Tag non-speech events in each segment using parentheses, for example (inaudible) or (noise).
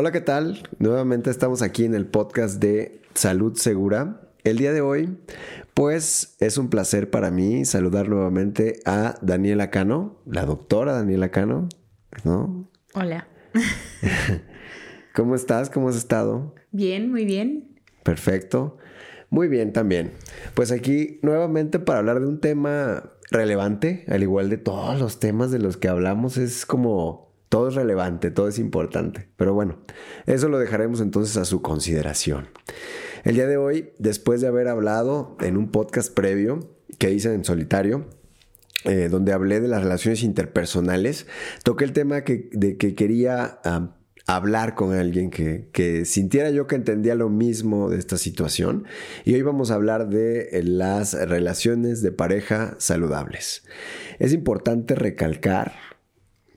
Hola, ¿qué tal? Nuevamente estamos aquí en el podcast de Salud Segura. El día de hoy, pues es un placer para mí saludar nuevamente a Daniela Cano, la doctora Daniela Cano, ¿no? Hola. (laughs) ¿Cómo estás? ¿Cómo has estado? Bien, muy bien. Perfecto. Muy bien también. Pues aquí nuevamente para hablar de un tema relevante, al igual de todos los temas de los que hablamos, es como todo es relevante, todo es importante. Pero bueno, eso lo dejaremos entonces a su consideración. El día de hoy, después de haber hablado en un podcast previo que hice en solitario, eh, donde hablé de las relaciones interpersonales, toqué el tema que, de que quería hablar con alguien que, que, sintiera yo que entendía lo mismo de esta situación. Y hoy vamos a hablar de eh, las relaciones de pareja saludables. Es importante recalcar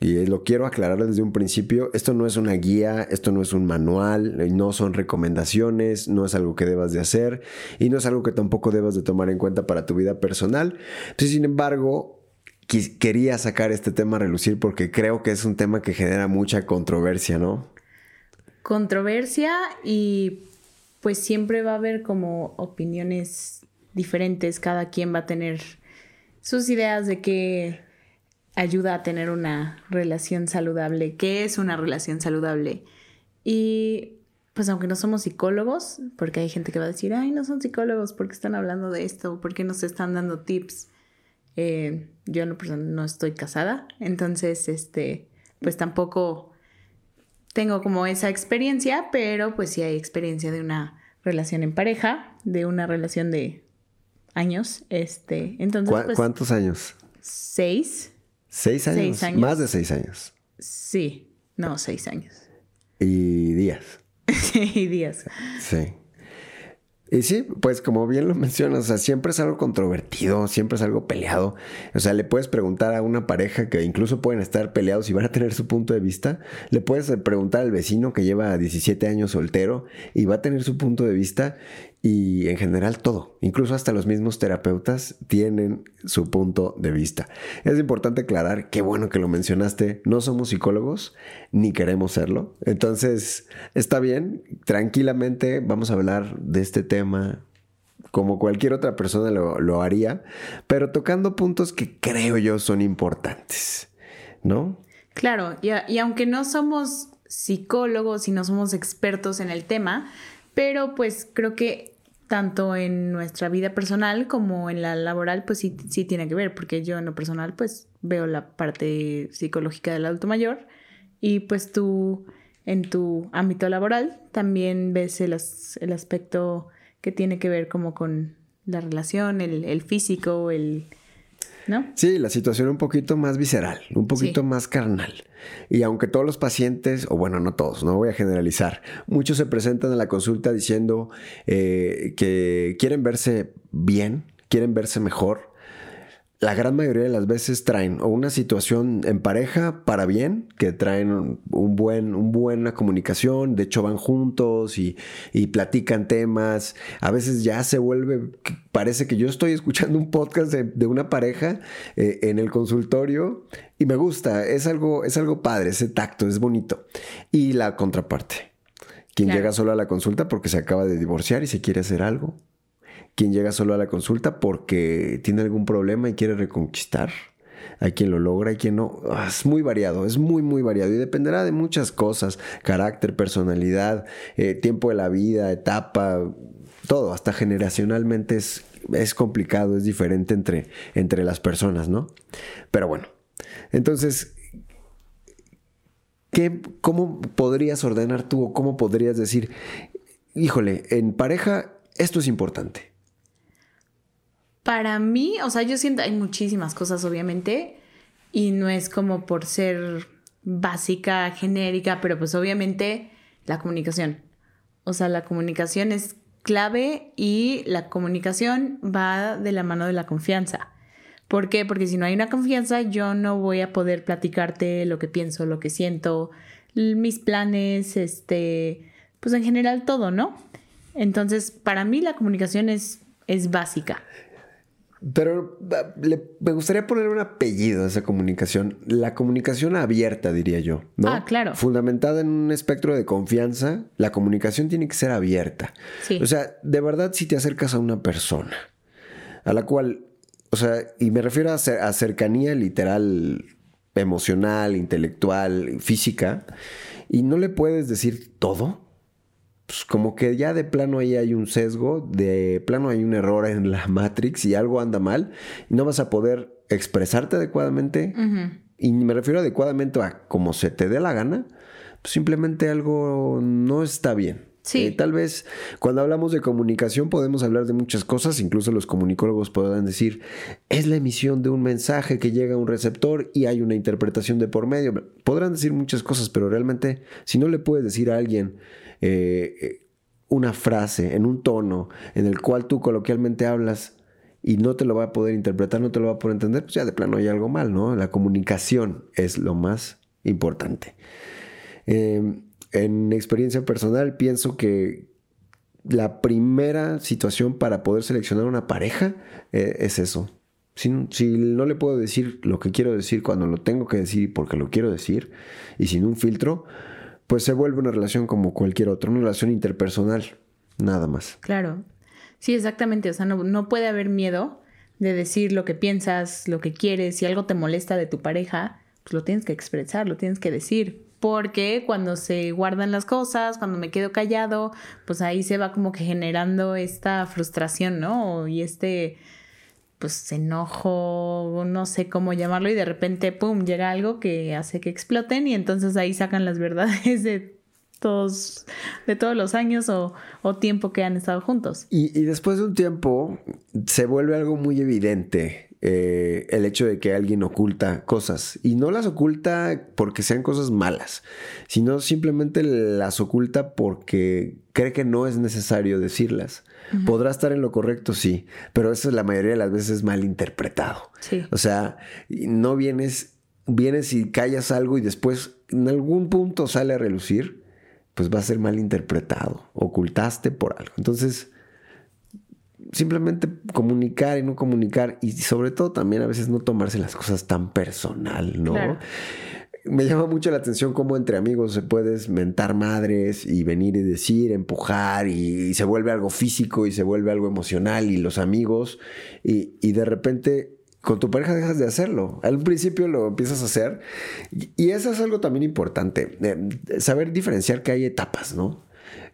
y lo quiero aclarar desde un principio, esto no es una guía, esto no es un manual, no son recomendaciones, no es algo que debas de hacer y no es algo que tampoco debas de tomar en cuenta para tu vida personal. Entonces, sin embargo, quería sacar este tema a relucir porque creo que es un tema que genera mucha controversia, ¿no? Controversia y pues siempre va a haber como opiniones diferentes, cada quien va a tener sus ideas de qué ayuda a tener una relación saludable. ¿Qué es una relación saludable? Y pues aunque no somos psicólogos, porque hay gente que va a decir, ay, no son psicólogos, ¿por qué están hablando de esto? ¿Por qué nos están dando tips? Eh, yo no, no estoy casada, entonces, este, pues tampoco tengo como esa experiencia, pero pues sí hay experiencia de una relación en pareja, de una relación de años, este, entonces... Pues ¿Cuántos años? Seis. ¿Seis años? Más de seis años. Sí, no, seis años. Y días. (laughs) sí, días. Sí. Y sí, pues como bien lo mencionas, o sea, siempre es algo controvertido, siempre es algo peleado. O sea, le puedes preguntar a una pareja que incluso pueden estar peleados y van a tener su punto de vista. Le puedes preguntar al vecino que lleva 17 años soltero y va a tener su punto de vista y en general todo, incluso hasta los mismos terapeutas tienen su punto de vista. Es importante aclarar, qué bueno que lo mencionaste, no somos psicólogos ni queremos serlo. Entonces, está bien, tranquilamente vamos a hablar de este tema como cualquier otra persona lo, haría, pero tocando puntos que creo yo son importantes, ¿no? Claro, y, aunque no somos psicólogos y no somos expertos en el tema, pero pues creo que tanto en nuestra vida personal como en la laboral, pues sí, sí tiene que ver, porque yo en lo personal pues veo la parte psicológica del adulto mayor y pues tú en tu ámbito laboral también ves el, el aspecto que tiene que ver como con la relación, el, el físico, el, Sí, la situación un poquito más visceral, un poquito más carnal. Y aunque todos los pacientes, o bueno, no todos, no voy a generalizar, muchos se presentan a la consulta diciendo eh, que quieren verse bien, quieren verse mejor, la gran mayoría de las veces traen o una situación en pareja para bien, que traen un buen, un buena comunicación, de hecho van juntos y, platican temas. A veces ya se vuelve, parece que yo estoy escuchando un podcast de, una pareja eh, en el consultorio y me gusta, es algo, es algo padre, ese tacto, es bonito. Y la contraparte, quien llega solo a la consulta porque se acaba de divorciar y se quiere hacer algo quien llega solo a la consulta porque tiene algún problema y quiere reconquistar. Hay quien lo logra, hay quien no. Ah, es muy variado, es muy, muy variado y dependerá de muchas cosas, carácter, personalidad, eh, tiempo de la vida, etapa, todo, hasta generacionalmente es, es complicado, es diferente entre, entre las personas, ¿no? Pero bueno, entonces, ¿qué, ¿cómo podrías ordenar tú o cómo podrías decir, híjole, en pareja esto es importante? Para mí, o sea, yo siento, hay muchísimas cosas, obviamente, y no es como por ser básica, genérica, pero pues obviamente la comunicación. O sea, la comunicación es clave y la comunicación va de la mano de la confianza. ¿Por qué? Porque si no hay una confianza, yo no voy a poder platicarte lo que pienso, lo que siento, mis planes, este, pues en general todo, ¿no? Entonces, para mí la comunicación es, es básica. Pero me gustaría poner un apellido a esa comunicación. La comunicación abierta, diría yo. ¿no? Ah, claro. Fundamentada en un espectro de confianza, la comunicación tiene que ser abierta. Sí. O sea, de verdad, si te acercas a una persona a la cual, o sea, y me refiero a, a cercanía literal, emocional, intelectual, física, y no le puedes decir todo pues, como que ya de plano ahí hay un sesgo, de plano hay un error en la (laughs) Matrix y algo anda mal, y no vas a poder expresarte adecuadamente. Y me refiero adecuadamente a como se te dé la gana, pues simplemente algo no está bien. Sí. Eh, tal vez cuando hablamos de comunicación podemos hablar de muchas cosas, incluso los comunicólogos podrán decir, es la emisión de un mensaje que llega a un receptor y hay una interpretación de por medio. Podrán decir muchas cosas, pero realmente si no le puedes decir a alguien, eh, una frase en un tono en el cual tú coloquialmente hablas y no te lo va a poder interpretar, no te lo va a poder entender, pues ya de plano hay algo mal, ¿no? La comunicación es lo más importante. Em, en experiencia personal pienso que la primera situación para poder seleccionar una pareja eh, es eso. Si, si, no le puedo decir lo que quiero decir cuando lo tengo que decir porque lo quiero decir y sin un filtro, pues se vuelve una relación como cualquier otra, una relación interpersonal, nada más. Claro, sí, exactamente, o sea, no, puede haber miedo de decir lo que piensas, lo que quieres, si algo te molesta de tu pareja, pues lo tienes que expresar, lo tienes que decir, porque cuando se guardan las cosas, cuando me quedo callado, pues ahí se va como que generando esta frustración, ¿no? Y este pues enojo, no sé cómo llamarlo, y de repente, ¡pum!, llega algo que hace que exploten y entonces ahí sacan las verdades (laughs) de todos, de todos los años o, tiempo que han estado juntos. Y, y, después de un tiempo se vuelve algo muy evidente eh, el hecho de que alguien oculta cosas. Y no las oculta porque sean cosas malas, sino simplemente las oculta porque cree que no es necesario decirlas. Podrá estar en lo correcto, sí, pero eso la mayoría de las veces es mal interpretado. O sea, no vienes, vienes y callas algo y después en algún punto sale a relucir, pues va a ser mal interpretado. Ocultaste por algo. Entonces, simplemente comunicar y no comunicar y sobre todo también a veces no tomarse las cosas tan personal, ¿no? Me llama mucho la atención cómo entre amigos se puedes mentar madres y venir y decir, empujar y, se vuelve algo físico y se vuelve algo emocional y los amigos y, y de repente con tu pareja dejas de hacerlo. Al principio lo empiezas a hacer y eso es algo también importante, eh, saber diferenciar que hay etapas, ¿no?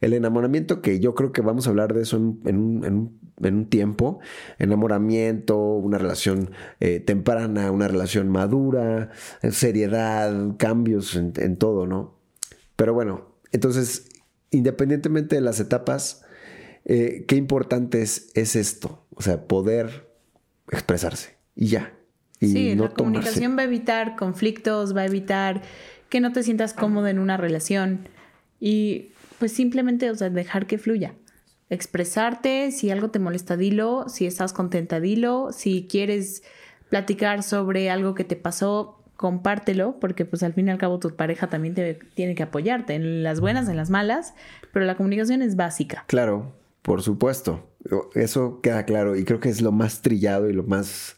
El enamoramiento, que yo creo que vamos a hablar de eso en, un, tiempo, enamoramiento, una relación eh, temprana, una relación madura, seriedad, cambios en, todo, ¿no? Pero bueno, entonces, independientemente de las etapas, eh, qué importante es, esto, o sea, poder expresarse y ya. Y sí, la comunicación va a evitar conflictos, va a evitar que no te sientas cómodo en una relación. Y pues simplemente, o sea, dejar que fluya. Expresarte, si algo te molesta, dilo, si estás contenta, dilo, si quieres platicar sobre algo que te pasó, compártelo, porque pues al fin y al cabo tu pareja también te, tiene que apoyarte, en las buenas, en las malas, pero la comunicación es básica. Claro, por supuesto. Eso queda claro y creo que es lo más trillado y lo más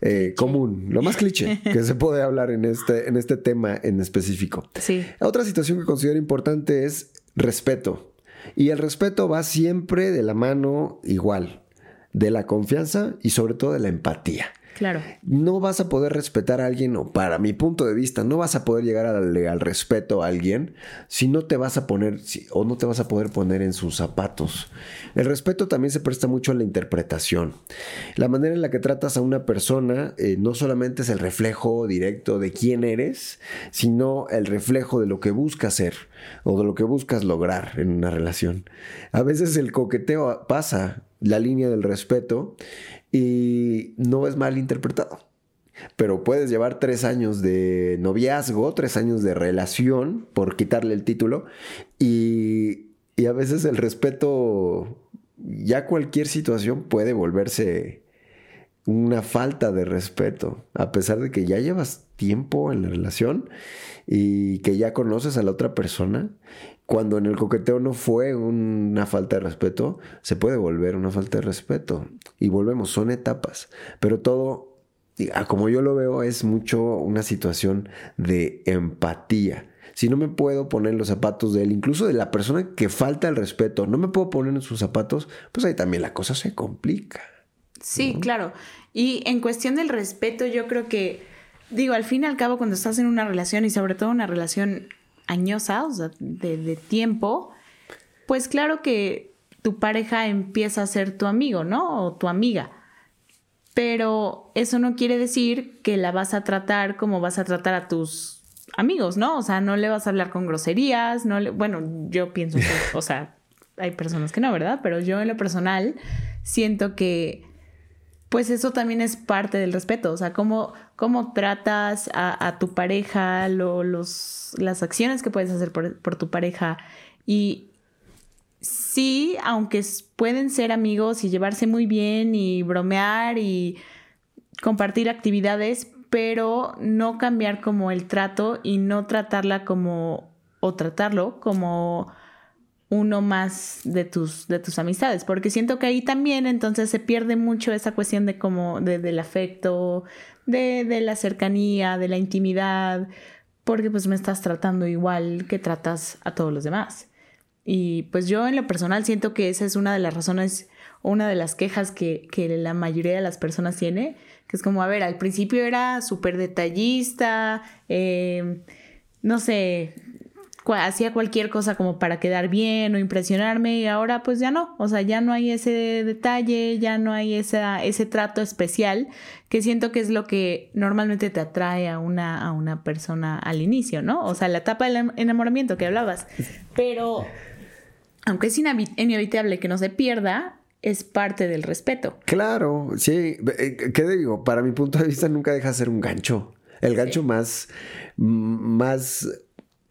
eh, común, lo más cliché que se (laughs) puede hablar en este, en este tema en específico. Sí. Otra situación que considero importante es respeto. Y el respeto va siempre de la mano igual, de la confianza y sobre todo de la empatía. Claro. No vas a poder respetar a alguien, o para mi punto de vista, no vas a poder llegar al, respeto a alguien si no te vas a poner o no te vas a poder poner en sus zapatos. El respeto también se presta mucho a la interpretación. La manera en la que tratas a una persona eh, no solamente es el reflejo directo de quién eres, sino el reflejo de lo que buscas ser o de lo que buscas lograr en una relación. A veces el coqueteo pasa la línea del respeto y no es mal interpretado. Pero puedes llevar tres años de noviazgo, tres años de relación, por quitarle el título, y, y a veces el respeto, ya cualquier situación puede volverse una falta de respeto, a pesar de que ya llevas tiempo en la relación y que ya conoces a la otra persona, cuando en el coqueteo no fue una falta de respeto, se puede volver una falta de respeto. Y volvemos, son etapas. Pero todo, como yo lo veo, es mucho una situación de empatía. Si no me puedo poner los zapatos de él, incluso de la persona que falta el respeto, no me puedo poner en sus zapatos, pues ahí también la cosa se complica. Sí, claro. Y en cuestión del respeto, yo creo que, digo, al fin y al cabo, cuando estás en una relación y sobre todo una relación añosa, o sea, de, tiempo, pues claro que tu pareja empieza a ser tu amigo, ¿no? O tu amiga. Pero eso no quiere decir que la vas a tratar como vas a tratar a tus amigos, ¿no? O sea, no le vas a hablar con groserías, no le... Bueno, yo pienso que, o sea, hay personas que no, ¿verdad? Pero yo en lo personal siento que pues eso también es parte del respeto, o sea, cómo, cómo tratas a, tu pareja, los, las acciones que puedes hacer por, por, tu pareja. Y sí, aunque pueden ser amigos y llevarse muy bien y bromear y compartir actividades, pero no cambiar como el trato y no tratarla como, o tratarlo como uno más de tus, de tus amistades, porque siento que ahí también entonces se pierde mucho esa cuestión de como de, del afecto, de, de, la cercanía, de la intimidad, porque pues me estás tratando igual que tratas a todos los demás. Y pues yo en lo personal siento que esa es una de las razones, una de las quejas que, que la mayoría de las personas tiene, que es como, a ver, al principio era súper detallista, eh, no sé, hacía cualquier cosa como para quedar bien o impresionarme y ahora pues ya no, o sea, ya no hay ese detalle, ya no hay esa, ese trato especial que siento que es lo que normalmente te atrae a una, a una persona al inicio, ¿no? O sea, la etapa del enamoramiento que hablabas. Pero, aunque es inevitable que no se pierda, es parte del respeto. Claro, sí. Eh, ¿Qué digo? Para mi punto de vista nunca deja de ser un gancho. El gancho más, más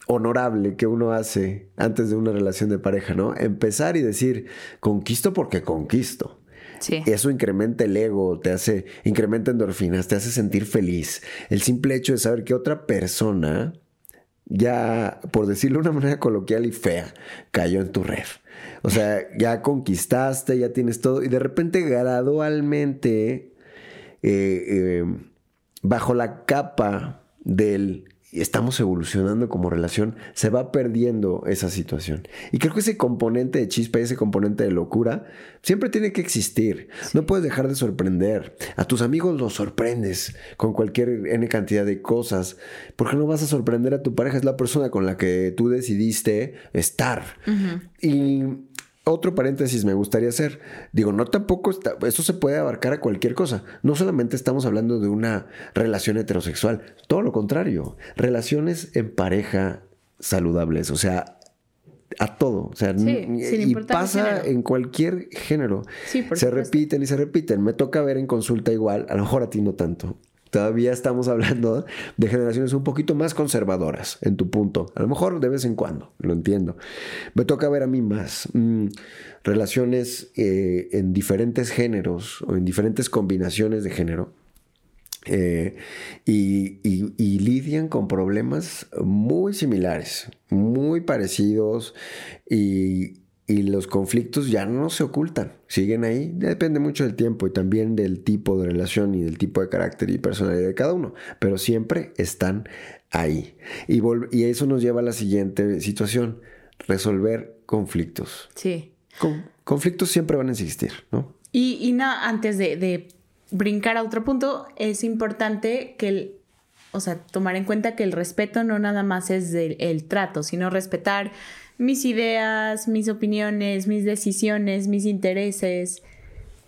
honorable que uno hace antes de una relación de pareja, ¿no? Empezar y decir, conquisto porque conquisto. Sí. Eso incrementa el ego, te hace, incrementa endorfinas, te hace sentir feliz. El simple hecho de saber que otra persona, ya, por decirlo de una manera coloquial y fea, cayó en tu red. O sea, ya conquistaste, ya tienes todo, y de repente gradualmente, eh, eh, bajo la capa del estamos evolucionando como relación, se va perdiendo esa situación. Y creo que ese componente de chispa y ese componente de locura siempre tiene que existir. No puedes dejar de sorprender. A tus amigos los sorprendes con cualquier N cantidad de cosas. porque no vas a sorprender a tu pareja? Es la persona con la que tú decidiste estar. Y otro paréntesis me gustaría hacer. Digo, no tampoco está, eso se puede abarcar a cualquier cosa. No solamente estamos hablando de una relación heterosexual, todo lo contrario. Relaciones en pareja saludables, o sea, a todo. O sea, y pasa en cualquier género. se repiten y se repiten. Me toca ver en consulta igual, a lo mejor a ti no tanto todavía estamos hablando de generaciones un poquito más conservadoras en tu punto. A lo mejor de vez en cuando, lo entiendo. Me toca ver a mí más mm, relaciones eh, en diferentes géneros o en diferentes combinaciones de género. Eh, y, lidian con problemas muy similares, muy parecidos y, y los conflictos ya no se ocultan, siguen ahí. Depende mucho del tiempo y también del tipo de relación y del tipo de carácter y personalidad de cada uno, pero siempre están ahí. Y, y eso nos lleva a la siguiente situación, resolver conflictos. Sí. conflictos siempre van a existir, ¿no? Y, y antes de, brincar a otro punto, es importante que el, o sea, tomar en cuenta que el respeto no nada más es el trato, sino respetar mis ideas, mis opiniones, mis decisiones, mis intereses.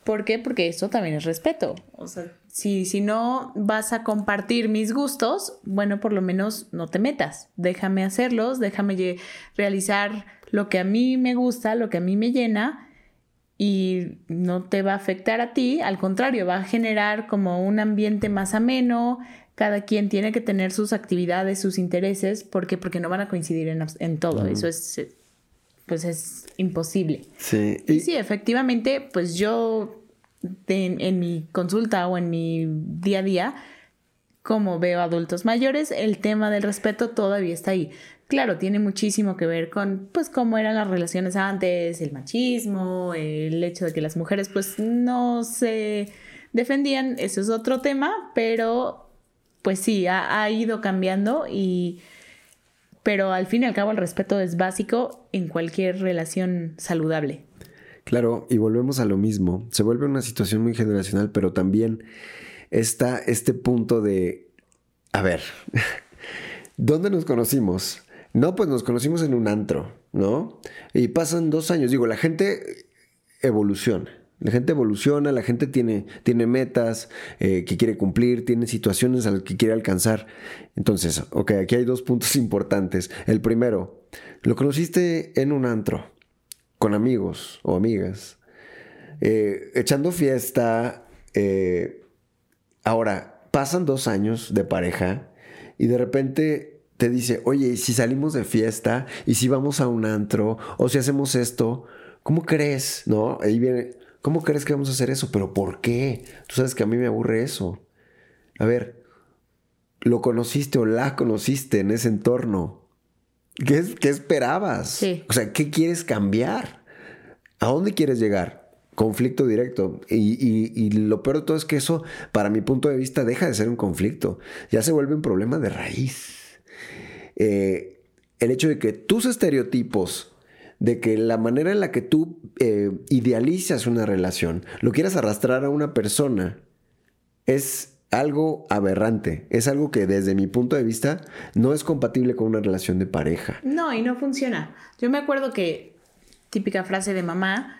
¿Por qué? Porque eso también es respeto. O sea, si, si no vas a compartir mis gustos, bueno, por lo menos no te metas. Déjame hacerlos, déjame realizar lo que a mí me gusta, lo que a mí me llena y no te va a afectar a ti, al contrario, va a generar como un ambiente más ameno, cada quien tiene que tener sus actividades, sus intereses, ¿por qué? Porque no van a coincidir en, todo, eso es, pues es imposible. Sí. Y, sí, efectivamente, pues yo en, mi consulta o en mi día a día, como veo adultos mayores, el tema del respeto todavía está ahí. Claro, tiene muchísimo que ver con pues cómo eran las relaciones antes, el machismo, el hecho de que las mujeres pues no se defendían, eso es otro tema, pero pues sí, ha, ha ido cambiando y pero al fin y al cabo el respeto es básico en cualquier relación saludable. Claro, y volvemos a lo mismo. Se vuelve una situación muy generacional, pero también está este punto de, a ver, (laughs) ¿dónde nos conocimos? No, pues nos conocimos en un antro, ¿no? Y pasan dos años. Digo, la gente evoluciona. La gente evoluciona, la gente tiene, tiene metas eh, que quiere cumplir, tiene situaciones a las que quiere alcanzar. Entonces, ok, aquí hay dos puntos (laughs) importantes. El primero, lo conociste en un antro, con amigos o amigas, eh, echando fiesta. Eh, ahora, pasan dos años de pareja y de repente te dice, oye, ¿y si salimos de fiesta? ¿Y si vamos a un antro? ¿O si hacemos esto? ¿Cómo crees? ¿No? Ahí viene ¿Cómo crees que vamos a hacer eso? ¿Pero por qué? Tú sabes que a mí me aburre eso. A ver, ¿lo conociste o la conociste en ese entorno? ¿Qué, qué esperabas? O sea, ¿qué quieres cambiar? ¿A dónde quieres llegar? Conflicto directo. Y, lo peor de todo es que eso, para mi punto de vista, deja de ser un conflicto. Ya se vuelve un problema de raíz. Eh, el hecho de que tus estereotipos de que la manera en la que tú eh, idealizas una relación, lo quieras arrastrar a una persona, es algo aberrante, es algo que desde mi punto de vista no es compatible con una relación de pareja. No, y no funciona. Yo me acuerdo que, típica frase de mamá,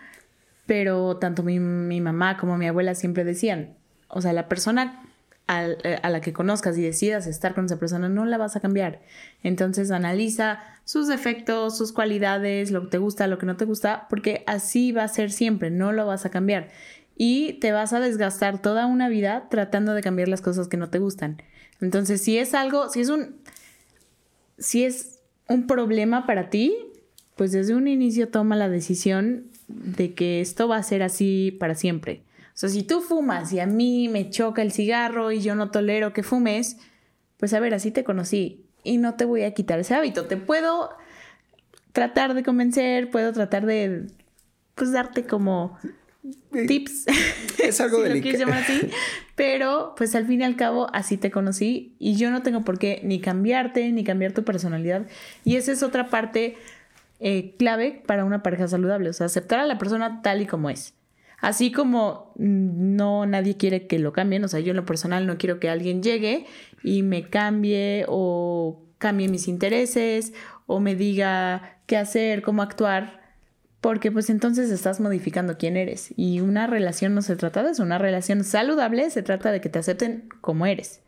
pero tanto mi, mi mamá como mi abuela siempre decían, o sea, la persona eh, a, la que conozcas y decidas estar con esa persona, no la vas a cambiar. Entonces analiza sus defectos, sus cualidades, lo que te gusta, lo que no te gusta, porque así va a ser siempre, no lo vas a cambiar. Y te vas a desgastar toda una vida tratando de cambiar las cosas que no te gustan. Entonces, si es algo, si es un, si es un problema para ti, pues desde un inicio toma la decisión de que esto va a ser así para siempre. O sea, si tú fumas y a mí me choca el cigarro y yo no tolero que fumes, pues a ver, así te conocí y no te voy a quitar ese hábito. Te puedo tratar de convencer, puedo tratar de, pues, darte como tips. Es algo (laughs) si delicado. así. Pero, pues al fin y al cabo, así te conocí y yo no tengo por qué ni cambiarte, ni cambiar tu personalidad. Y esa es otra parte eh, clave para una pareja saludable. O sea, aceptar a la persona tal y como es. Así como no nadie quiere que lo cambien, o sea, yo en lo personal no quiero que alguien llegue y me cambie o cambie mis intereses o me diga qué hacer, cómo actuar, porque pues entonces estás modificando quién eres. Y una relación no se trata de eso, una relación saludable se trata de que te acepten como eres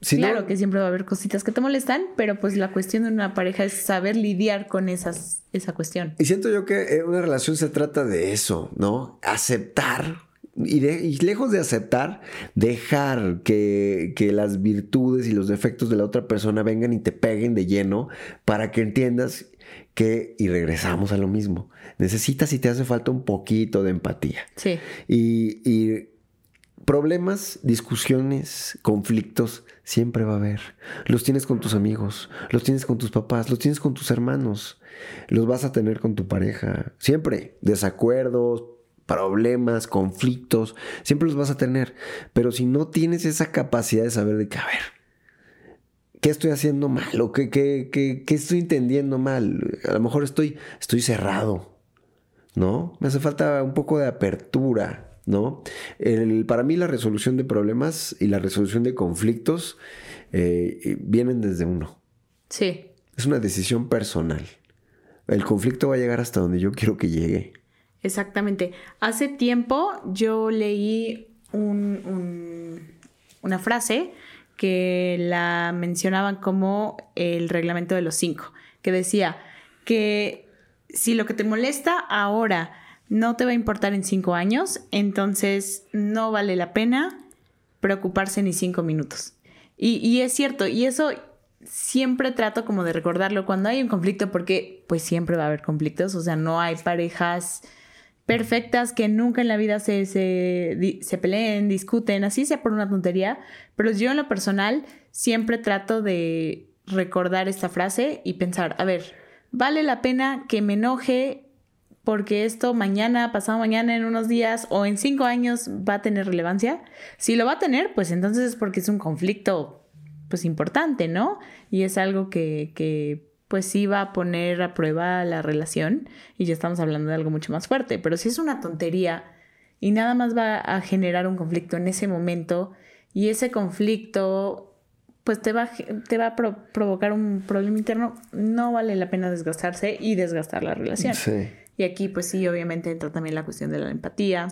claro que siempre va a haber cositas que te molestan, pero pues la cuestión de una pareja es saber lidiar con esas, esa cuestión. Y siento yo que eh, una relación se trata de eso, ¿no? Aceptar. Y, lejos de aceptar, dejar que, que las virtudes y los defectos de la otra persona vengan y te peguen de lleno para que entiendas que, y regresamos a lo mismo, necesitas y te hace falta un poquito de empatía. Sí. Y, y Problemas, discusiones, conflictos, siempre va a haber. Los tienes con tus amigos, los tienes con tus papás, los tienes con tus hermanos, los vas a tener con tu pareja. Siempre, desacuerdos, problemas, conflictos, siempre los vas a tener. Pero si no tienes esa capacidad de saber de qué, a ver, ¿qué estoy haciendo mal? ¿O qué, qué, qué, qué estoy entendiendo mal? A lo mejor estoy, estoy cerrado, ¿no? Me hace falta un poco de apertura ¿no? para mí la resolución de problemas y la resolución de conflictos eh, vienen desde uno. Sí. Es una decisión personal. El conflicto va a llegar hasta donde yo quiero que llegue. Exactamente. Hace tiempo yo leí una frase que la mencionaban como el reglamento de los cinco, que decía que si lo que te molesta ahora no te va a importar en cinco años, entonces no vale la pena preocuparse ni cinco minutos. Y, es cierto, y eso siempre trato como de recordarlo cuando hay un conflicto, porque pues siempre va a haber conflictos, o sea, no hay parejas perfectas que nunca en la vida se, se, se, peleen, discuten, así sea por una tontería, pero yo en lo personal siempre trato de recordar esta frase y pensar, a ver, ¿vale la pena que me enoje porque esto mañana, pasado mañana, en unos días o en cinco años va a tener relevancia? Si lo va a tener, pues entonces es porque es un conflicto pues importante, ¿no? Y es algo que, que pues sí va a poner a prueba la relación y ya estamos hablando de algo mucho más fuerte, pero si es una tontería y nada más va a generar un conflicto en ese momento y ese conflicto pues te va, te va a provocar un problema interno, no vale la pena desgastarse y desgastar la relación. Y aquí pues sí, obviamente entra también la cuestión de la empatía,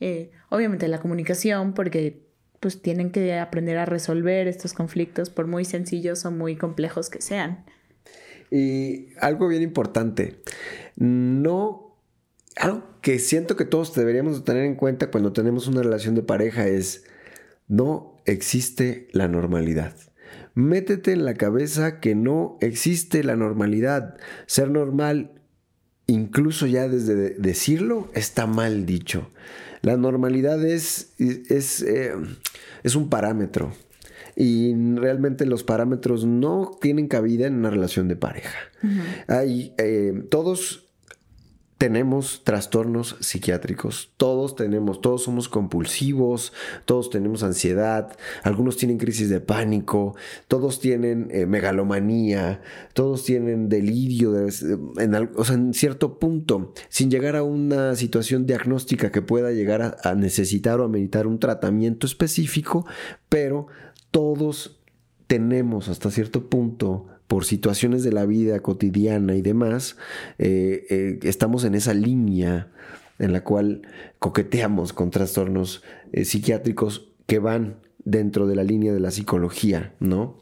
eh, obviamente la comunicación, porque pues tienen que aprender a resolver estos conflictos por muy sencillos o muy complejos que sean. Y algo bien importante, no, algo que siento que todos deberíamos tener en cuenta cuando tenemos una relación de pareja es, no existe la normalidad. Métete en la cabeza que no existe la normalidad. Ser normal, incluso ya desde decirlo, está mal dicho. La normalidad es, es, eh, es un parámetro y realmente los parámetros no tienen cabida en una relación de pareja. Hay, eh, todos tenemos trastornos psiquiátricos, todos tenemos, todos somos compulsivos, todos tenemos ansiedad, algunos tienen crisis de pánico, todos tienen eh, megalomanía, todos tienen delirio, en, o sea, en cierto punto, sin llegar a una situación diagnóstica que pueda llegar a, a necesitar o a meditar un tratamiento específico, pero todos tenemos hasta cierto punto por situaciones de la vida cotidiana y demás, eh, eh, estamos en esa línea en la cual coqueteamos con trastornos eh, psiquiátricos que van dentro de la línea de la psicología, ¿no?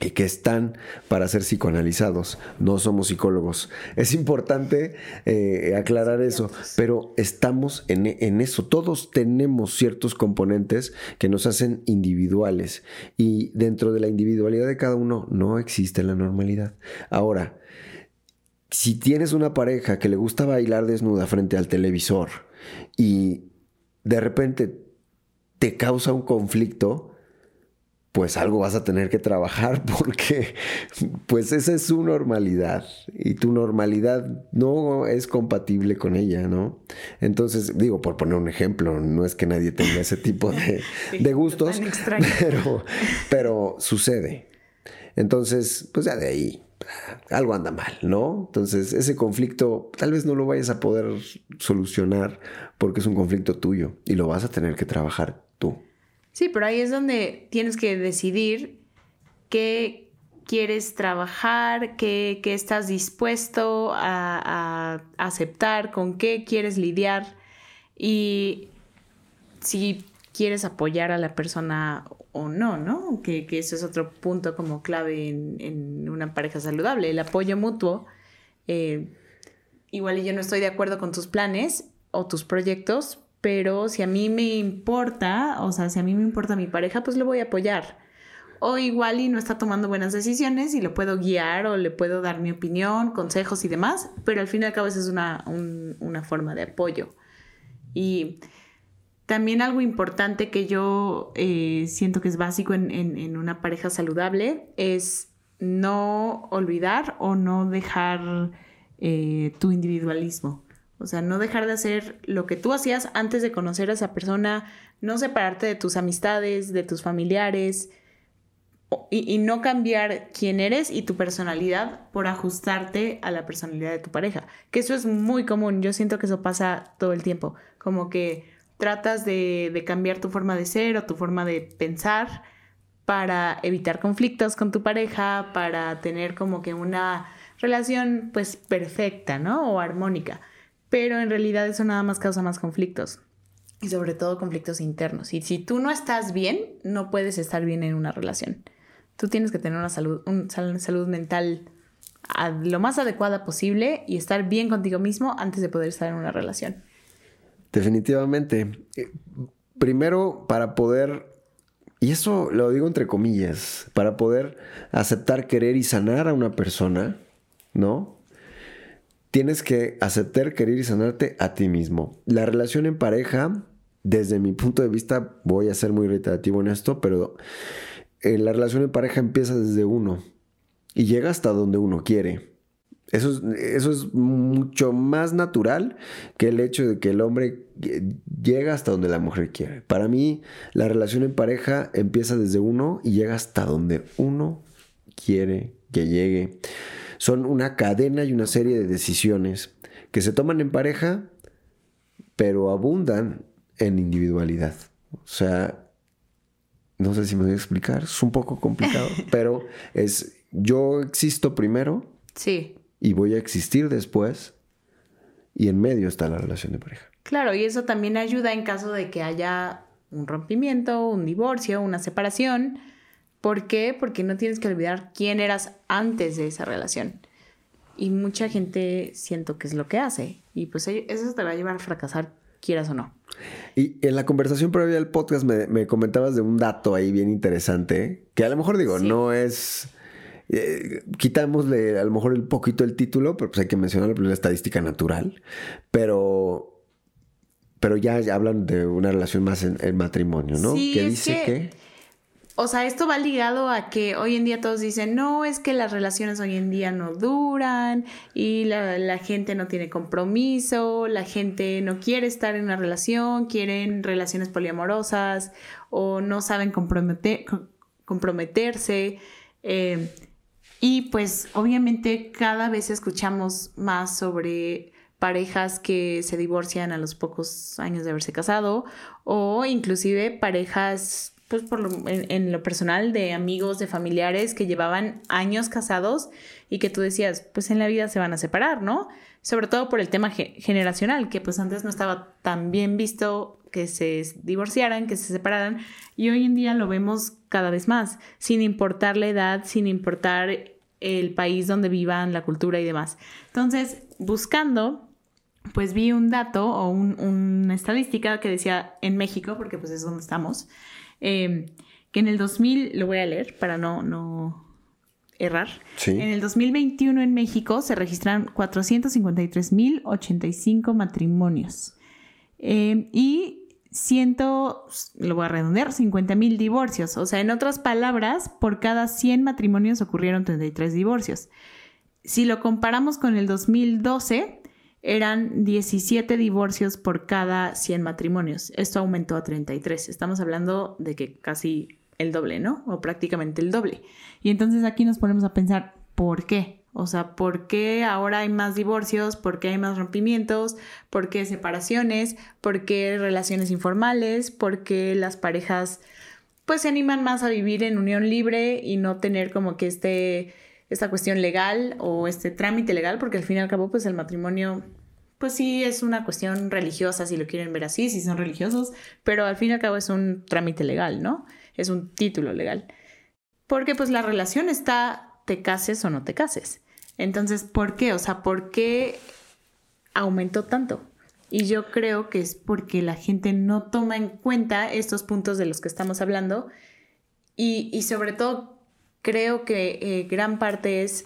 Y que están para ser psicoanalizados. No somos psicólogos. Es importante eh, aclarar eso, pero estamos en, en, eso. Todos tenemos ciertos componentes que nos hacen individuales y dentro de la individualidad de cada uno no existe la normalidad. Ahora, si tienes una pareja que le gusta bailar desnuda frente al televisor y de repente te causa un conflicto, pues algo vas a tener que trabajar (laughs) porque pues esa es su normalidad y tu normalidad no es compatible con ella, ¿no? Entonces, digo, por poner un ejemplo, no es que nadie tenga ese tipo de, de gustos, (laughs) pero, pero sucede. Entonces, pues ya de ahí algo anda mal, ¿no? Entonces, ese conflicto tal vez no lo vayas a poder solucionar porque es un conflicto tuyo y lo vas a tener que trabajar. Sí, pero ahí es donde tienes que decidir qué quieres trabajar, qué, estás dispuesto a, aceptar, con qué quieres lidiar y si quieres apoyar a la persona o no, ¿no? Que, que eso es otro punto como clave en, una pareja saludable, el apoyo mutuo. Eh, igual yo no estoy de acuerdo con tus planes o tus proyectos, pero si a mí me importa, o sea, si a mí me importa mi pareja, pues le voy a apoyar. O igual y no está tomando buenas decisiones y lo puedo guiar o le puedo dar mi opinión, consejos y demás, pero al fin y al cabo esa es una, forma de apoyo. Y también algo importante que yo eh, siento que es básico en, una pareja saludable es no olvidar o no dejar eh, tu individualismo. O sea, no dejar de hacer lo que tú hacías antes de conocer a esa persona, no separarte de tus amistades, de tus familiares y, no cambiar quién eres y tu personalidad por ajustarte a la personalidad de tu pareja. Que eso es muy común, yo siento que eso pasa todo el tiempo, como que tratas de, de cambiar tu forma de ser o tu forma de pensar para evitar conflictos con tu pareja, para tener como que una relación pues perfecta, ¿no? O armónica pero en realidad eso nada más causa más conflictos y sobre todo conflictos internos. Y si tú no estás bien, no puedes estar bien en una relación. Tú tienes que tener una salud, una salud mental lo más adecuada posible y estar bien contigo mismo antes de poder estar en una relación. Definitivamente. Eh, primero, para poder, y eso lo digo entre comillas, para poder aceptar, querer y sanar a una persona, ¿no? Tienes que aceptar, querer y sanarte a ti mismo. La relación en pareja, desde mi punto de vista, voy a ser muy reiterativo en esto, pero eh, la relación en pareja empieza desde uno y llega hasta donde uno quiere. Eso es, eso es mucho más natural que el hecho de que el hombre llega hasta donde la mujer quiere. Para mí, la relación en pareja empieza desde uno y llega hasta donde uno quiere que llegue. Son una cadena y una serie de decisiones que se toman en pareja, pero abundan en individualidad. O sea, no sé si me voy a explicar, es un poco complicado, (laughs) pero es yo existo primero. Sí. Y voy a existir después. Y en medio está la relación de pareja. Claro, y eso también ayuda en caso de que haya un rompimiento, un divorcio, una separación ¿Por qué? Porque no tienes que olvidar quién eras antes de esa relación. Y mucha gente siento que es lo que hace. Y pues eso te va a llevar a fracasar, quieras o no. Y en la conversación previa del podcast me, comentabas de un dato ahí bien interesante, que a lo mejor digo, no es... Eh, quitámosle a lo mejor un poquito el título, pero pues hay que mencionar la estadística natural. Pero, pero ya, hablan de una relación más en, el matrimonio, ¿no? que dice que o sea, esto va ligado a que hoy en día todos dicen, no, es que las relaciones hoy en día no duran y la, gente no tiene compromiso, la gente no quiere estar en una relación, quieren relaciones poliamorosas o no saben comprometerse. Eh, y pues obviamente cada vez escuchamos más sobre parejas que se divorcian a los pocos años de haberse casado o inclusive parejas pues por lo, en, lo personal de amigos, de familiares que llevaban años casados y que tú decías, pues en la vida se van a separar, ¿no? Sobre todo por el tema generacional, que pues antes no estaba tan bien visto que se divorciaran, que se separaran, y hoy en día lo vemos cada vez más, sin importar la edad, sin importar el país donde vivan, la cultura y demás. Entonces, buscando, pues vi un dato o una estadística que decía en México, porque pues es donde estamos, Em, que en el 2000, lo voy a leer para no, no errar, en el 2021 en México se registran 453.085 matrimonios em, y ciento, lo voy a redondear, 50.000 divorcios. O sea, en otras palabras, por cada 100 matrimonios ocurrieron 33 divorcios. Si lo comparamos con el 2012, eran 17 divorcios por cada 100 matrimonios. Esto aumentó a 33. Estamos hablando de que casi el doble, ¿no? O prácticamente el doble. Y entonces aquí nos ponemos a pensar, ¿por qué? O sea, ¿por qué ahora hay más divorcios? ¿Por qué hay más rompimientos? ¿Por qué separaciones? ¿Por qué relaciones informales? ¿Por qué las parejas pues se animan más a vivir en unión libre y no tener como que este esta cuestión legal o este trámite legal, porque al fin y al cabo, pues el matrimonio, pues sí es una cuestión religiosa, si lo quieren ver así, si son religiosos, pero al fin y al cabo es un trámite legal, ¿no? Es un título legal. Porque pues la relación está, te cases o no te cases. Entonces, ¿por qué? O sea, ¿por qué aumentó tanto? Y yo creo que es porque la gente no toma en cuenta estos puntos de los que estamos hablando y, y sobre todo creo que eh, gran parte es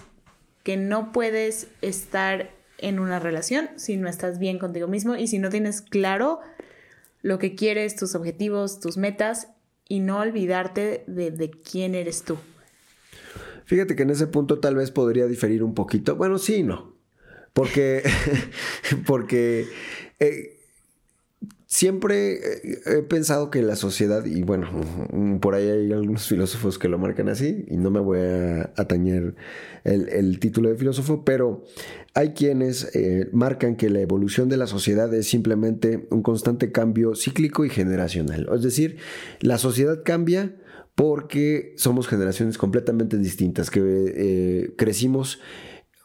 que no puedes estar en una relación si no estás bien contigo mismo y si no tienes claro lo que quieres, tus objetivos, tus metas y no olvidarte de, quién eres tú. Fíjate que en ese punto tal vez podría diferir un poquito. Bueno, sí y no. Porque, (laughs) porque eh, Siempre he pensado que la sociedad, y bueno, por ahí hay algunos filósofos que lo marcan así, y no me voy a atañer el, título de filósofo, pero hay quienes eh, marcan que la evolución de la sociedad es simplemente un constante cambio cíclico y generacional. Es decir, la sociedad cambia porque somos generaciones completamente distintas, que eh, crecimos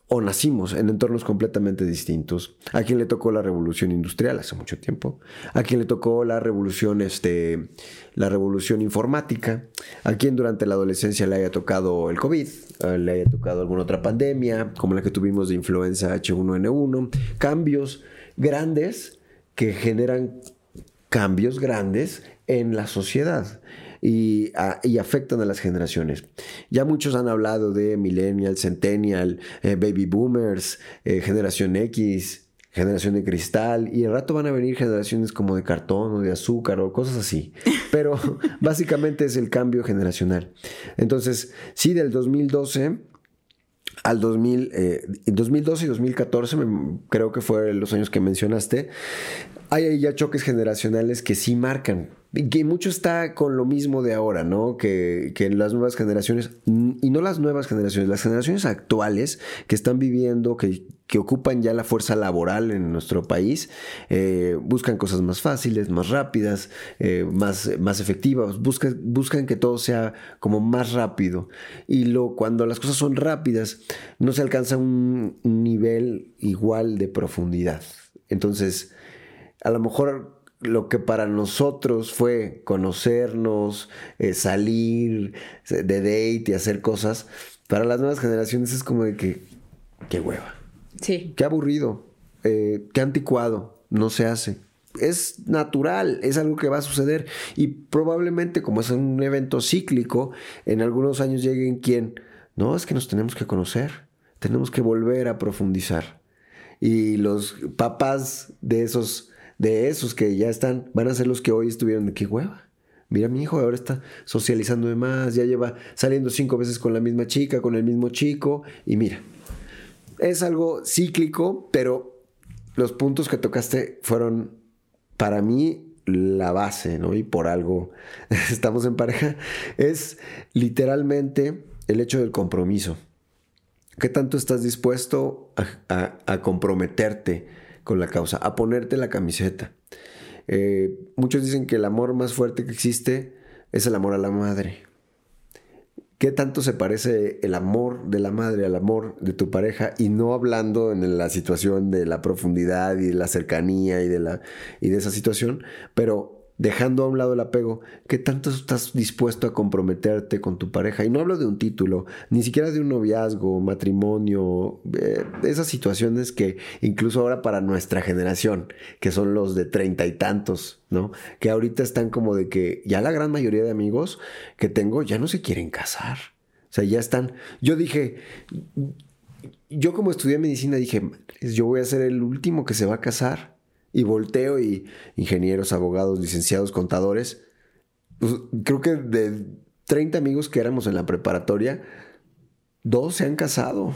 o nacimos en entornos completamente distintos. A quien le tocó la revolución industrial hace mucho tiempo, a quien le tocó la revolución, este, la revolución informática, a quien durante la adolescencia le haya tocado el COVID, le haya tocado alguna otra pandemia, como la que tuvimos de influenza H1N1, cambios grandes que generan cambios grandes en la sociedad. Y, afectan a las generaciones. Ya muchos han hablado de millennial, centennial, eh, baby boomers, eh, generación X, generación de cristal, y al rato van a venir generaciones como de cartón o de azúcar o cosas así. (laughs) Pero básicamente es el cambio generacional. Entonces, sí, del 2012 al 2000, 2012 y 2014, creo que fueron los años que mencionaste, hay ya choques generacionales que sí marcan. Que mucho está con lo mismo de ahora, ¿no? Que, que, las nuevas generaciones, y no las nuevas generaciones, las generaciones actuales que están viviendo, que, que ocupan ya la fuerza laboral en nuestro país, eh, buscan cosas más fáciles, más rápidas, eh, más, más efectivas, buscan, buscan que todo sea como más rápido. Y lo, cuando las cosas son rápidas, no se alcanza un nivel igual de profundidad. Entonces, a lo mejor lo que para nosotros fue conocernos, eh, salir de date y hacer cosas, para las nuevas generaciones es como de que, qué hueva. Sí. Qué aburrido, eh, qué anticuado, no se hace. Es natural, es algo que va a suceder y probablemente como es un evento cíclico, en algunos años lleguen quien, no, es que nos tenemos que conocer, tenemos que volver a profundizar. Y los papás de esos de esos que ya están, van a ser los que hoy estuvieron de qué hueva. Mira, mi hijo ahora está socializando de más, ya lleva saliendo cinco veces con la misma chica, con el mismo chico, y mira, es algo cíclico, pero los puntos que tocaste fueron para mí la base, ¿no? Y por algo (laughs) estamos en pareja, es literalmente el hecho del compromiso. ¿Qué tanto estás dispuesto a comprometerte? Con la causa, a ponerte la camiseta. Eh, muchos dicen que el amor más fuerte que existe es el amor a la madre. ¿Qué tanto se parece el amor de la madre al amor de tu pareja? Y no hablando en la situación de la profundidad y de la cercanía y de, la, y de esa situación, pero dejando a un lado el apego, ¿qué tanto estás dispuesto a comprometerte con tu pareja? Y no hablo de un título, ni siquiera de un noviazgo, matrimonio, eh, esas situaciones que incluso ahora para nuestra generación, que son los de treinta y tantos, ¿no? Que ahorita están como de que ya la gran mayoría de amigos que tengo ya no se quieren casar. O sea, ya están. Yo dije, yo como estudié medicina dije, yo voy a ser el último que se va a casar y volteo y ingenieros, abogados, licenciados, contadores. Pues, creo que de 30 amigos que éramos en la preparatoria, dos se han casado.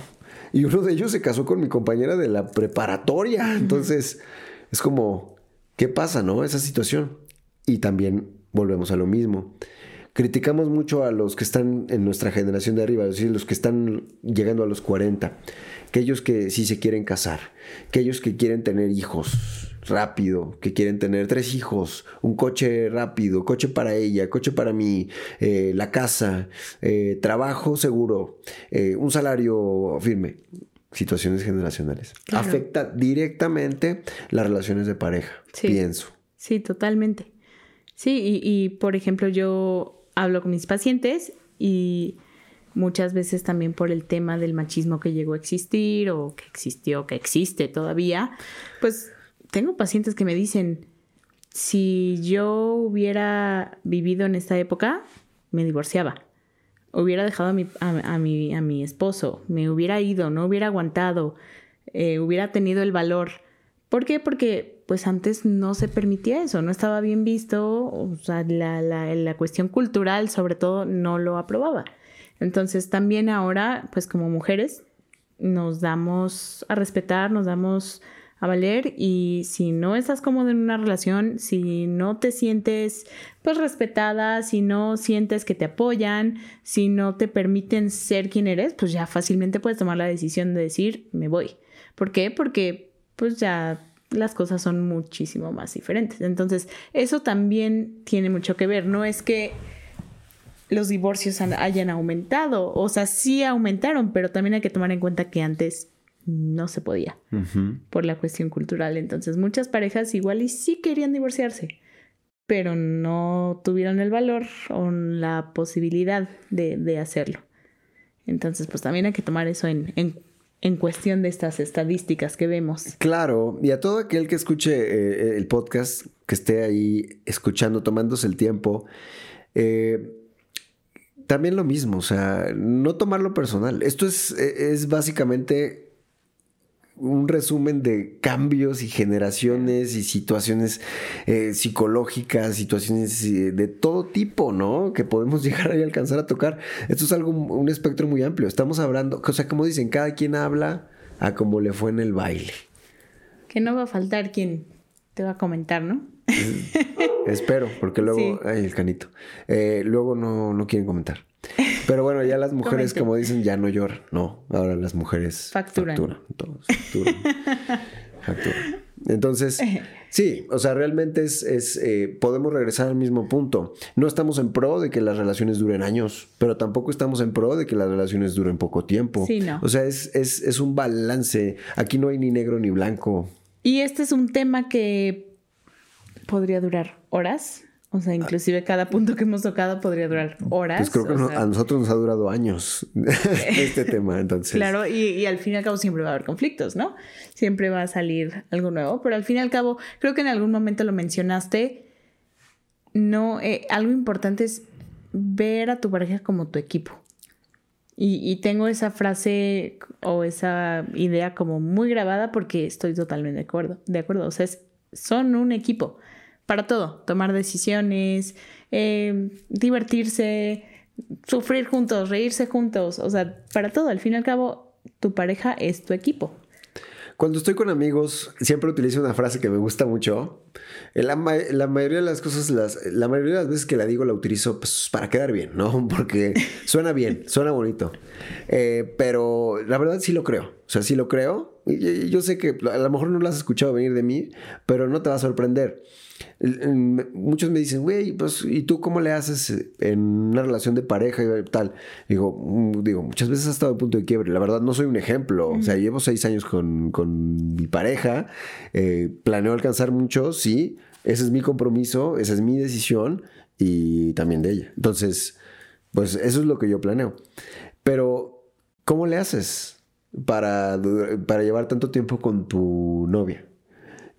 Y uno de ellos se casó con mi compañera de la preparatoria. Entonces, es como, ¿qué pasa, no? Esa situación. Y también volvemos a lo mismo. Criticamos mucho a los que están en nuestra generación de arriba, es decir, los que están llegando a los 40, aquellos que sí se quieren casar, aquellos que quieren tener hijos, rápido, que quieren tener tres hijos, un coche rápido, coche para ella, coche para mí, eh, la casa, eh, trabajo seguro, eh, un salario firme. Situaciones generacionales. Afecta directamente las relaciones de pareja, pienso. Sí, totalmente. Sí, y, y por ejemplo, yo hablo con mis pacientes y muchas veces también por el tema del machismo que llegó a existir o que existió, que existe todavía, pues tengo pacientes que me dicen, si yo hubiera vivido en esta época, me divorciaba. Hubiera dejado a mi, a, mi, a mi esposo, me hubiera ido, no hubiera aguantado, eh, hubiera tenido el valor. ¿Por qué? Porque pues antes no se permitía eso, no estaba bien visto, o sea, la, la, la cuestión cultural sobre todo no lo aprobaba. Entonces también ahora, pues como mujeres, nos damos a respetar, nos damos a valer y si no estás cómodo en una relación, si no te sientes pues respetada, si no sientes que te apoyan, si no te permiten ser quien eres, pues ya fácilmente puedes tomar la decisión de decir me voy. ¿Por qué? Porque pues ya las cosas son muchísimo más diferentes. Entonces, eso también tiene mucho que ver. No es que los divorcios hayan aumentado, o sea, sí aumentaron, pero también hay que tomar en cuenta que antes no se podía por la cuestión cultural. Entonces muchas parejas igual y sí querían divorciarse, pero no tuvieron el valor o la posibilidad de, hacerlo. Entonces pues también hay que tomar eso en, en, cuestión de estas estadísticas que vemos. Claro, y a todo aquel que escuche eh, el podcast, que esté ahí escuchando, tomándose el tiempo, Eh, también lo mismo, o sea, no tomarlo personal. Esto es, es básicamente un resumen de cambios y generaciones y situaciones eh, psicológicas, situaciones eh, de todo tipo, ¿no? Que podemos (laughs) llegar a alcanzar a tocar. Esto es algo, un espectro muy amplio. Estamos hablando, o sea, como dicen, cada quien habla a como le fue en el baile. Que no va a faltar quien te va a comentar, ¿no? (laughs) Espero, porque luego, ay, el canito. Eh, luego no, no quieren comentar. Pero bueno, ya las mujeres, como dicen, ya no lloran. No, ahora las mujeres facturan. Facturan. (laughs) Entonces, (laughs) sí, o sea, realmente es, es eh, podemos regresar al mismo punto. No estamos en pro de que las relaciones duren años, pero tampoco estamos en pro de que las relaciones duren poco tiempo. Sí, no. O sea, es, es, es un balance. Aquí no hay ni negro ni blanco. Y este es un tema que podría durar horas. O sea, inclusive cada punto que hemos tocado podría durar horas. Pues creo que a nosotros nos ha durado años (laughs) este tema, entonces. Claro, y, al fin y al cabo siempre va a haber conflictos, ¿no? Siempre va a salir algo nuevo, pero al fin y al cabo, creo que en algún momento lo mencionaste, no, eh, algo importante es ver a tu pareja como tu equipo. Y, y, tengo esa frase o esa idea como muy grabada porque estoy totalmente de acuerdo. De acuerdo, o sea, son un equipo para todo, tomar decisiones, eh, divertirse, sufrir juntos, reírse juntos, o sea, para todo, al fin y al cabo, tu pareja es tu equipo. Cuando estoy con amigos, siempre utilizo una frase que me gusta mucho. La, la mayoría de las cosas, las, la mayoría de las veces que la digo, la utilizo pues, para quedar bien, ¿no? (laughs) Porque suena bien, suena bonito. Eh, pero la verdad sí lo creo. O sea, sí lo creo. Y, yo sé que a lo mejor no lo has escuchado venir de mí, pero no te va a sorprender muchos me dicen, güey, pues, ¿y tú cómo le haces en una relación de pareja y tal? Digo, mm, digo, muchas veces ha estado a punto de quiebre. La verdad, no soy un ejemplo. O sea, llevo seis años con, con mi pareja. Eh, planeo alcanzar mucho, sí. Ese es mi compromiso, esa es mi decisión y también de ella. Entonces, pues eso es lo que yo planeo. Pero, ¿cómo le haces para, para llevar tanto tiempo con tu novia?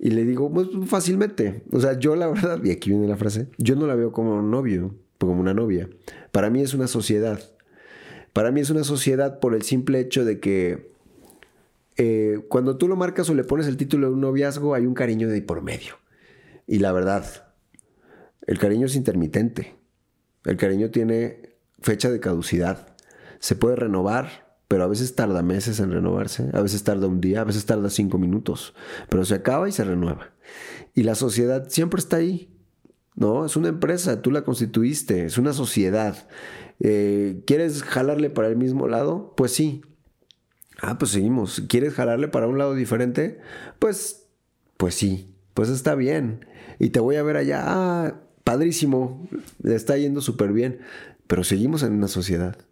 Y le digo, pues fácilmente. O sea, yo la verdad, y aquí viene la frase, yo no la veo como un novio, como una novia. Para mí es una sociedad. Para mí es una sociedad por el simple hecho de que eh, cuando tú lo marcas o le pones el título de un noviazgo, hay un cariño de por medio. Y la verdad, el cariño es intermitente. El cariño tiene fecha de caducidad. Se puede renovar pero a veces tarda meses en renovarse, a veces tarda un día, a veces tarda cinco minutos, pero se acaba y se renueva. Y la sociedad siempre está ahí, ¿no? Es una empresa, tú la constituiste, es una sociedad. Eh, ¿Quieres jalarle para el mismo lado? Pues sí. Ah, pues seguimos. ¿Quieres jalarle para un lado diferente? Pues, pues sí, pues está bien. Y te voy a ver allá, ah, padrísimo, le está yendo súper bien, pero seguimos en una sociedad.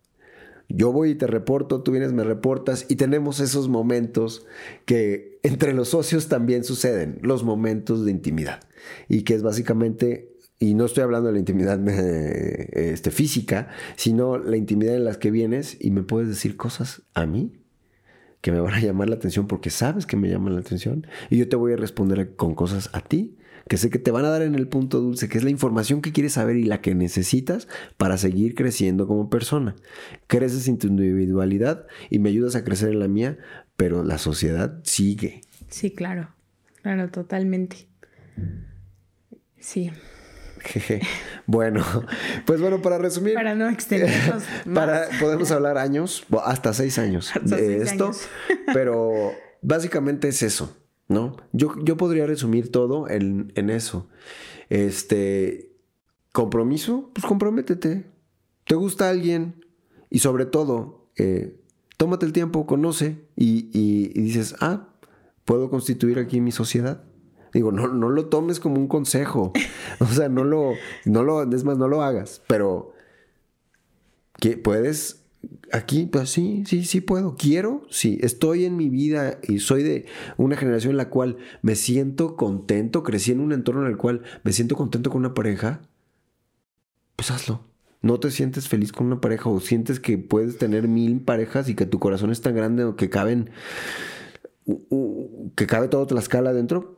Yo voy y te reporto, tú vienes, me reportas y tenemos esos momentos que entre los socios también suceden, los momentos de intimidad. Y que es básicamente, y no estoy hablando de la intimidad eh, este, física, sino la intimidad en las que vienes y me puedes decir cosas a mí que me van a llamar la atención porque sabes que me llaman la atención y yo te voy a responder con cosas a ti que sé que te van a dar en el punto dulce, que es la información que quieres saber y la que necesitas para seguir creciendo como persona. Creces en tu individualidad y me ayudas a crecer en la mía, pero la sociedad sigue. Sí, claro, claro, totalmente. Sí. Bueno, pues bueno, para resumir. Para no extendernos. (laughs) para, podemos hablar años, hasta seis años de esto, pero básicamente es eso. ¿No? Yo, yo podría resumir todo en, eso. Este, compromiso, pues comprométete. ¿Te gusta alguien? Y sobre todo, eh, tómate el tiempo, conoce y, y, dices, ah, puedo constituir aquí mi sociedad. Digo, no, no lo tomes como un consejo. (laughs) O sea, no lo, no lo, es más, no lo hagas. Pero que puedes Aquí, pues sí, sí, sí puedo. Quiero, sí. Estoy en mi vida y soy de una generación en la cual me siento contento. Crecí en un entorno en el cual me siento contento con una pareja. Pues hazlo. No te sientes feliz con una pareja o sientes que puedes tener mil parejas y que tu corazón es tan grande o que caben, que cabe todo Tlaxcala adentro.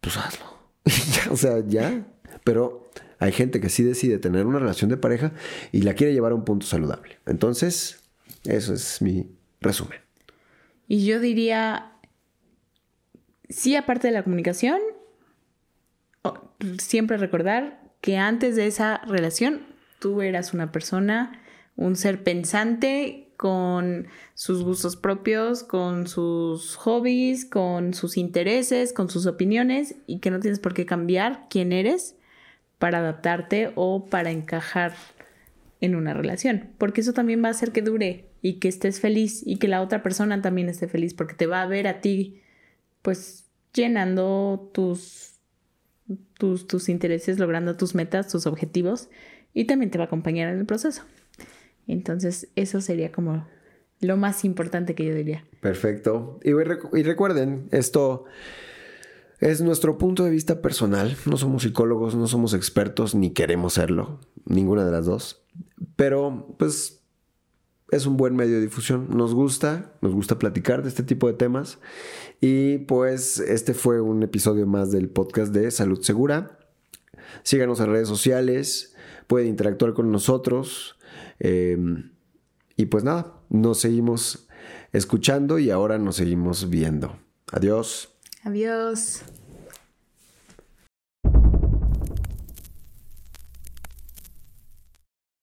Pues hazlo. (laughs) o sea, ya. Pero Hay gente que sí decide tener una relación de pareja y la quiere llevar a un punto saludable. Entonces, eso es mi resumen. Y yo diría, sí, aparte de la comunicación, siempre recordar que antes de esa relación tú eras una persona, un ser pensante con sus gustos propios, con sus hobbies, con sus intereses, con sus opiniones y que no tienes por qué cambiar quién eres para adaptarte o para encajar en una relación, porque eso también va a hacer que dure y que estés feliz y que la otra persona también esté feliz porque te va a ver a ti pues llenando tus tus, tus intereses, logrando tus metas, tus objetivos y también te va a acompañar en el proceso. Entonces, eso sería como lo más importante que yo diría. Perfecto. Y, y, recuerden, esto es nuestro punto de vista personal. No somos psicólogos, no somos expertos, ni queremos serlo. Ninguna de las dos. Pero, pues, es un buen medio de difusión. Nos gusta, nos gusta platicar de este tipo de temas. Y pues este fue un episodio más del podcast de Salud Segura. Síganos en redes sociales, pueden interactuar con nosotros. Em, y pues nada, nos seguimos escuchando y ahora nos seguimos viendo. Adiós. Adiós.